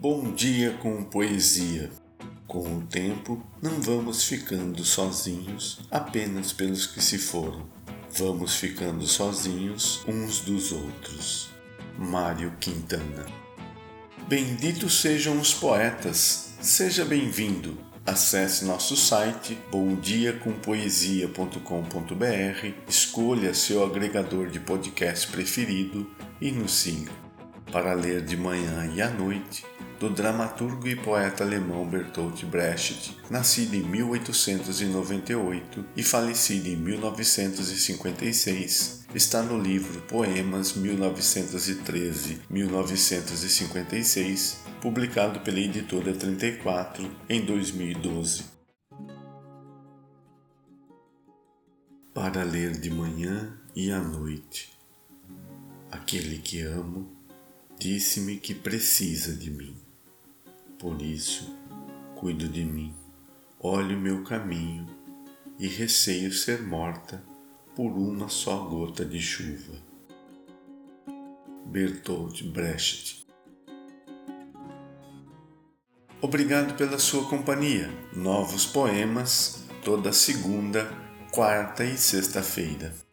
Bom dia com poesia. Com o tempo, não vamos ficando sozinhos apenas pelos que se foram. Vamos ficando sozinhos uns dos outros. Mário Quintana. Benditos sejam os poetas. Seja bem-vindo. Acesse nosso site bomdiacompoesia.com.br, escolha seu agregador de podcast preferido e nos siga para ler de manhã e à noite do dramaturgo e poeta alemão Bertolt Brecht, nascido em 1898 e falecido em 1956, está no livro Poemas 1913-1956, publicado pela editora 34 em 2012. Para ler de manhã e à noite. Aquele que amo disse-me que precisa de mim. Por isso, cuido de mim, olho meu caminho e receio ser morta por uma só gota de chuva. Bertolt Brecht Obrigado pela sua companhia. Novos poemas toda segunda, quarta e sexta-feira.